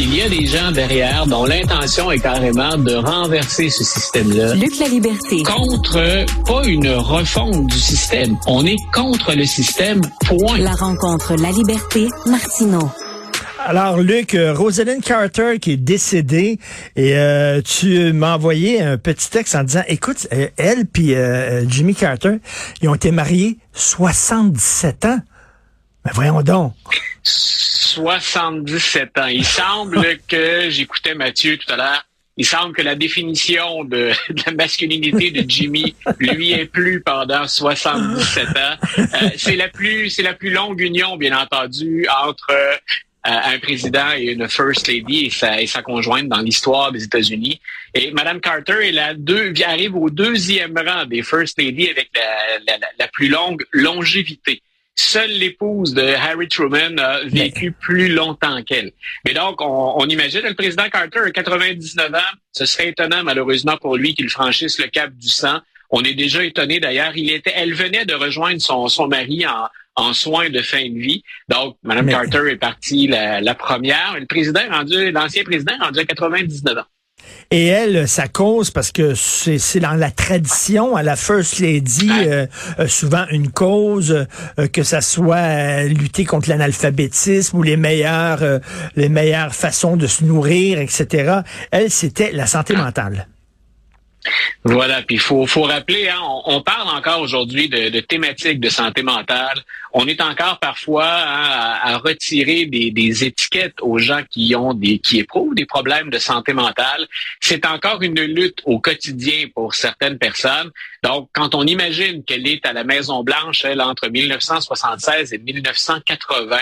Il y a des gens derrière dont l'intention est carrément de renverser ce système-là. Luc La Liberté. Contre, pas une refonte du système. On est contre le système, point. La rencontre La Liberté, Martineau. Alors, Luc, euh, Rosalind Carter qui est décédée, et euh, tu m'as envoyé un petit texte en disant, écoute, euh, elle puis Jimmy Carter, ils ont été mariés 77 ans. Mais voyons donc. 77 ans. Il semble que, j'écoutais Mathieu tout à l'heure, il semble que la définition de, la masculinité de Jimmy lui est plus pendant 77 ans. c'est la plus, c'est la plus longue union, bien entendu, entre un président et une first lady et sa, et sa conjointe dans l'histoire des États-Unis. Et Mme Carter est la deux, arrive au deuxième rang des first lady avec la, la, la plus longue longévité. Seule l'épouse de Harry Truman a vécu plus longtemps qu'elle. Mais donc, on, on, imagine le président Carter a 99 ans. Ce serait étonnant, malheureusement, pour lui qu'il franchisse le cap du sang. On est déjà étonné d'ailleurs. Il était, elle venait de rejoindre son, son mari en, en soins de fin de vie. Donc, Mme Carter est partie la, première. Le président rendu, l'ancien président rendu à 99 ans. Et elle, sa cause, parce que c'est dans la tradition, à la First Lady, euh, euh, souvent une cause, euh, que ça soit lutter contre l'analphabétisme ou les meilleures, les meilleures façons de se nourrir, etc. Elle, c'était la santé mentale. Voilà, puis il faut, faut rappeler, hein, on, parle encore aujourd'hui de, de, thématiques de santé mentale. On est encore parfois hein, à, retirer des, des, étiquettes aux gens qui ont des qui éprouvent des problèmes de santé mentale. C'est encore une lutte au quotidien pour certaines personnes. Donc, quand on imagine qu'elle est à la Maison Blanche, elle entre 1976 et 1980,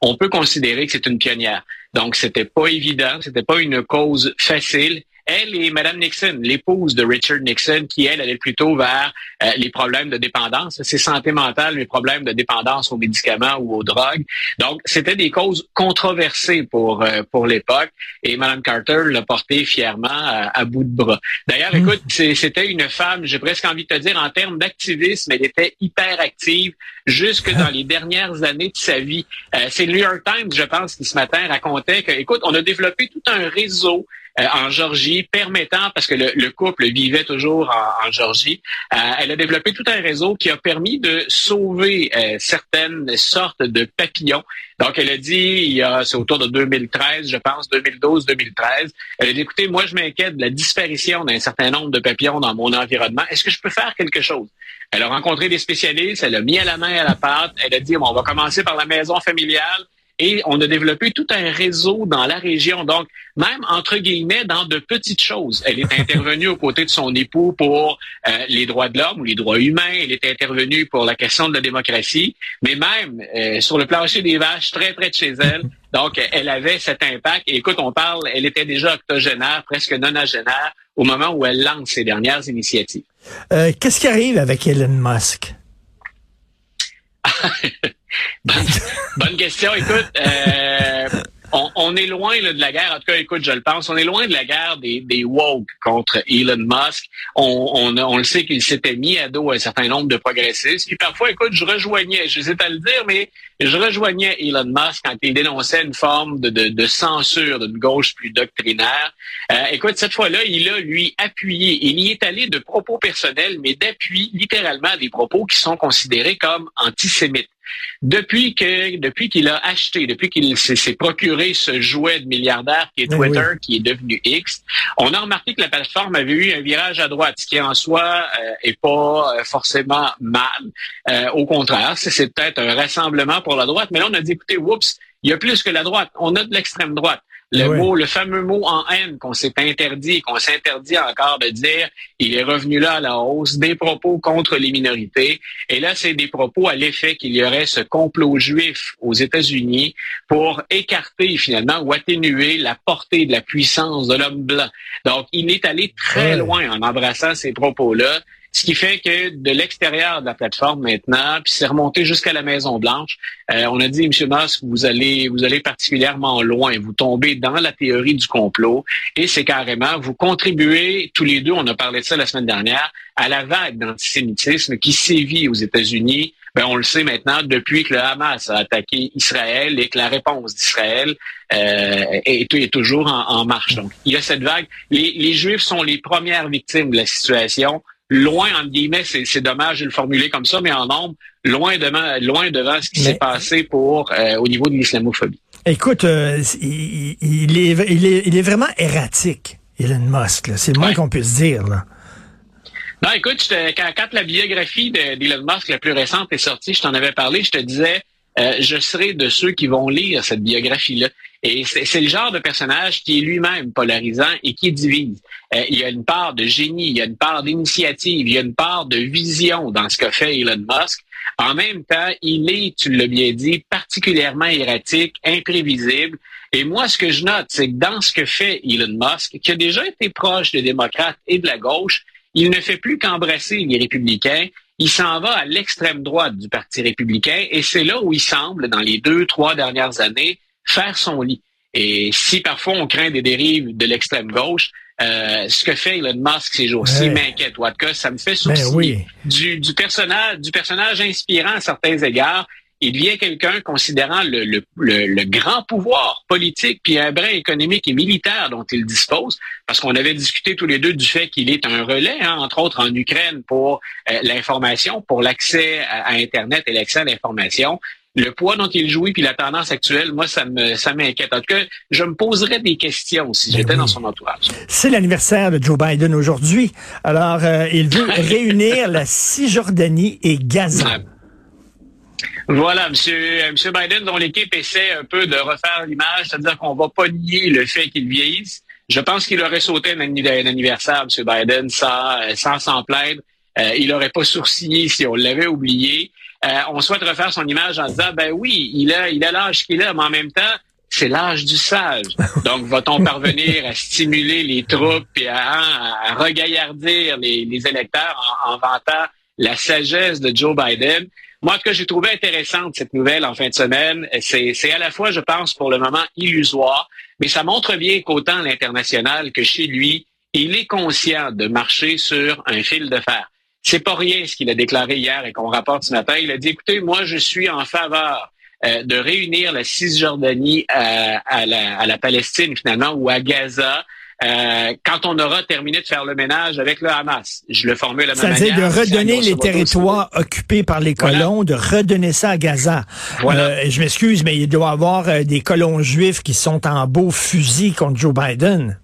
on peut considérer que c'est une pionnière. Donc, c'était pas évident, c'était pas une cause facile elle et Mme Nixon, l'épouse de Richard Nixon, qui, elle, allait plutôt vers euh, les problèmes de dépendance. C'est santé mentale, les problèmes de dépendance aux médicaments ou aux drogues. Donc, c'était des causes controversées pour, euh, pour l'époque. Et Mme Carter l'a porté fièrement à, bout de bras. D'ailleurs, mmh. écoute, c'était une femme, j'ai presque envie de te dire, en termes d'activisme, elle était hyper active jusque dans les dernières années de sa vie. Euh, c'est le New York Times, je pense, qui ce matin racontait que, écoute, on a développé tout un réseau euh, en Georgie, permettant, parce que le, couple vivait toujours en, Georgie, euh, elle a développé tout un réseau qui a permis de sauver euh, certaines sortes de papillons. Donc, elle a dit, c'est autour de 2013, je pense, 2012-2013, elle a dit, écoutez, moi, je m'inquiète de la disparition d'un certain nombre de papillons dans mon environnement. Est-ce que je peux faire quelque chose? Elle a rencontré des spécialistes, elle a mis à la main à la pâte, elle a dit, bon, on va commencer par la maison familiale, et on a développé tout un réseau dans la région. Donc, même entre guillemets, dans de petites choses. Elle est intervenue aux côtés de son époux pour euh, les droits de l'homme ou les droits humains. Elle est intervenue pour la question de la démocratie. Mais même euh, sur le plancher des vaches, très près de chez elle. Donc, elle avait cet impact. Et écoute, on parle, elle était déjà octogénaire, presque nonagénaire, au moment où elle lance ses dernières initiatives. Euh, qu'est-ce qui arrive avec Elon Musk? bonne, question. Écoute, euh, on, est loin de la guerre. En tout cas, écoute, je le pense. On est loin de la guerre des, des woke contre Elon Musk. On, on, le sait qu'il s'était mis à dos un certain nombre de progressistes. Puis parfois, écoute, je rejoignais, sais pas le dire, mais je rejoignais Elon Musk quand il dénonçait une forme de, de, de censure d'une gauche plus doctrinaire. Euh, écoute, cette fois-là, il a, lui, appuyé. Il y est allé de propos personnels, mais d'appui littéralement des propos qui sont considérés comme antisémites. Depuis que, depuis qu'il a acheté, depuis qu'il s'est procuré ce jouet de milliardaire qui est Twitter, qui est devenu X, on a remarqué que la plateforme avait eu un virage à droite, ce qui en soi euh, est pas euh, forcément mal. Euh, au contraire, c'est peut-être un rassemblement pour la droite, mais là on a dit, écoutez, oups, il y a plus que la droite, on a de l'extrême droite. Le mot, le fameux mot en haine qu'on s'est interdit, qu'on s'interdit encore de dire, il est revenu là à la hausse, des propos contre les minorités. Et là, c'est des propos à l'effet qu'il y aurait ce complot juif aux États-Unis pour écarter finalement ou atténuer la portée de la puissance de l'homme blanc. Donc, il est allé très loin en embrassant ces propos-là. Ce qui fait que de l'extérieur de la plateforme maintenant, puis c'est remonté jusqu'à la Maison Blanche, euh, on a dit, M. Musk, vous allez, vous allez particulièrement loin, vous tombez dans la théorie du complot, et c'est carrément, vous contribuez tous les deux, on a parlé de ça la semaine dernière, à la vague d'antisémitisme qui sévit aux États-Unis Ben, on le sait maintenant depuis que le Hamas a attaqué Israël et que la réponse d'Israël euh, est, toujours en, marche. Donc, il y a cette vague. Les, les Juifs sont les premières victimes de la situation loin, entre guillemets, c'est dommage de le formuler comme ça, mais en nombre, loin devant, loin devant ce qui s'est passé pour euh, au niveau de l'islamophobie. Écoute, euh, il, il, est, il, est, il est vraiment erratique, Elon Musk. C'est le moins qu'on puisse dire. Là. Non, écoute, quand, quand, la biographie d'Elon Musk, la plus récente, est sortie, je t'en avais parlé, je te disais, euh, je serai de ceux qui vont lire cette biographie-là. Et c'est le genre de personnage qui est lui-même polarisant et qui divise. Euh, il y a une part de génie, il y a une part d'initiative, il y a une part de vision dans ce que fait Elon Musk. En même temps, il est, tu l'as bien dit, particulièrement erratique, imprévisible. Et moi, ce que je note, c'est que dans ce que fait Elon Musk, qui a déjà été proche des démocrates et de la gauche, il ne fait plus qu'embrasser les républicains. Il s'en va à l'extrême droite du Parti républicain et c'est là où il semble, dans les deux, trois dernières années, faire son lit. Et si parfois on craint des dérives de l'extrême gauche, euh, ce que fait Elon Musk ces jours-ci m'inquiète. En tout cas, ça me fait ben soucier du, du, personnage, du personnage inspirant à certains égards. Il devient quelqu'un considérant le, le, le, grand pouvoir politique puis un brin économique et militaire dont il dispose, parce qu'on avait discuté tous les deux du fait qu'il est un relais, hein, entre autres en Ukraine, pour euh, l'information, pour l'accès à, Internet et l'accès à l'information le poids dont il jouit puis la tendance actuelle, moi, ça me ça m'inquiète. En tout cas, je me poserais des questions si ben j'étais dans son entourage. C'est l'anniversaire de Joe Biden aujourd'hui. Alors, euh, il veut réunir la Cisjordanie et Gaza. Voilà, monsieur, euh, monsieur Biden, dont l'équipe essaie un peu de refaire l'image, c'est-à-dire qu'on va pas nier le fait qu'il vieillisse. Je pense qu'il aurait sauté un, anniversaire, monsieur Biden, sans euh, sans s'en plaindre. il n'aurait pas sourcillé si on l'avait oublié. Euh, on souhaite refaire son image en disant, ben oui, il a il a l'âge qu'il a, mais en même temps, c'est l'âge du sage. Donc, va-t-on parvenir à stimuler les troupes et à, regaillardir les, les électeurs en, vantant la sagesse de Joe Biden? Moi, ce que j'ai trouvé intéressante, cette nouvelle en fin de semaine, c'est à la fois, je pense, pour le moment illusoire, mais ça montre bien qu'autant à l'international que chez lui, il est conscient de marcher sur un fil de fer. C'est pas rien ce qu'il a déclaré hier et qu'on rapporte ce matin. Il a dit, écoutez, moi, je suis en faveur euh, de réunir la Cisjordanie à, à, la, à, la, Palestine, finalement, ou à Gaza. Euh, quand on aura terminé de faire le ménage avec le Hamas. Je le formule la même C'est-à-dire de redonner les territoires occupés par les colons, de redonner ça à Gaza. Voilà. Euh, je m'excuse, mais il doit y avoir euh, des colons juifs qui sont en beau fusil contre Joe Biden.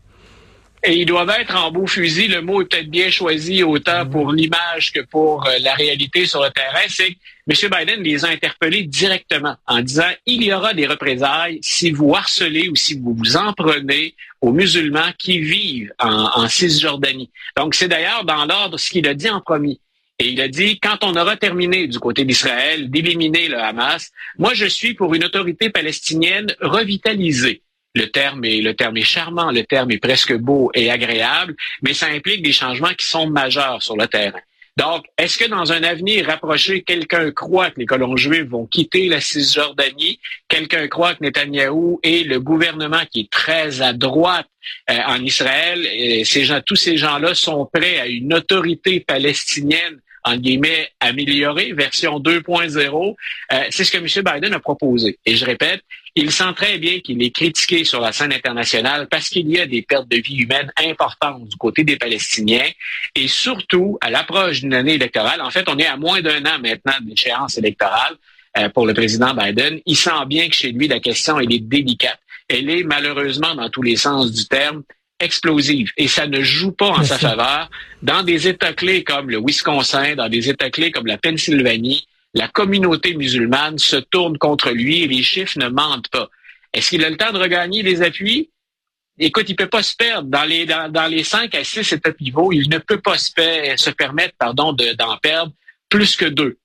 Et ils doivent être en beau fusil. Le mot est peut-être bien choisi autant mm. pour l'image que pour euh, la réalité sur le terrain. C'est que M. Biden les a interpellés directement en disant il y aura des représailles si vous harcelez ou si vous vous en prenez aux musulmans qui vivent en, en Cisjordanie. Donc c'est d'ailleurs dans l'ordre ce qu'il a dit en premier. Et il a dit, quand on aura terminé du côté d'Israël d'éliminer le Hamas, moi je suis pour une autorité palestinienne revitalisée. Le terme est, le terme est charmant, le terme est presque beau et agréable, mais ça implique des changements qui sont majeurs sur le terrain. Donc, est-ce que dans un avenir rapproché, quelqu'un croit que les colons juifs vont quitter la Cisjordanie? Quelqu'un croit que Netanyahou et le gouvernement qui est très à droite euh, en Israël, et ces gens, tous ces gens-là sont prêts à une autorité palestinienne en guillemets, améliorée, version 2.0. Euh, c'est ce que M. Biden a proposé. Et je répète, il sent très bien qu'il est critiqué sur la scène internationale parce qu'il y a des pertes de vie humaines importantes du côté des Palestiniens et surtout à l'approche d'une année électorale. En fait, on est à moins d'un an maintenant d'échéance électorale euh, pour le président Biden. Il sent bien que chez lui, la question, elle est délicate. Elle est malheureusement, dans tous les sens du terme, explosive et ça ne joue pas en sa faveur. Dans des États clés comme le Wisconsin, dans des États clés comme la Pennsylvanie, la communauté musulmane se tourne contre lui et les chiffres ne mentent pas. Est-ce qu'il a le temps de regagner les appuis? Écoute, il peut pas se perdre dans les dans, les 5 à 6 états pivots. Il ne peut pas se, se permettre pardon d'en perdre plus que deux,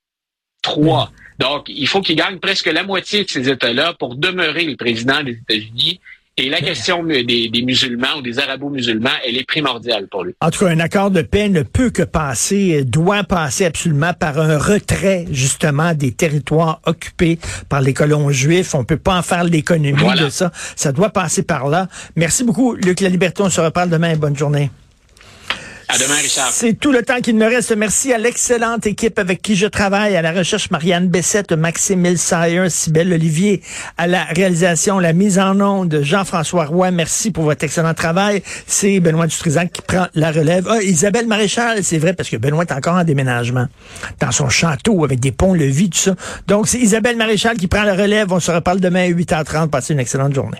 trois. Hmm. Donc, il faut qu'il gagne presque la moitié de ces États-là pour demeurer le président des États-Unis et la question des, musulmans ou des arabo-musulmans, elle est primordiale pour lui. En tout cas, un accord de paix ne peut que passer, doit passer absolument par un retrait, justement, des territoires occupés par les colons juifs. On peut pas en faire l'économie de ça. Ça doit passer par là. Merci beaucoup, Luc La Liberté. On se reparle demain. Bonne journée. C'est tout le temps qu'il me reste. Merci à l'excellente équipe avec qui je travaille, à la recherche Marianne Bessette, Maxime Milsayer, Sybelle Olivier, à la réalisation, la mise en onde, Jean-François Roy. Merci pour votre excellent travail. C'est Benoît Dutrisac qui prend la relève. Ah, Isabelle Maréchal, c'est vrai, parce que Benoît est encore en déménagement dans son château avec des ponts-levis, tout ça. Donc, c'est Isabelle Maréchal qui prend la relève. On se reparle demain à 8h30. Passez une excellente journée.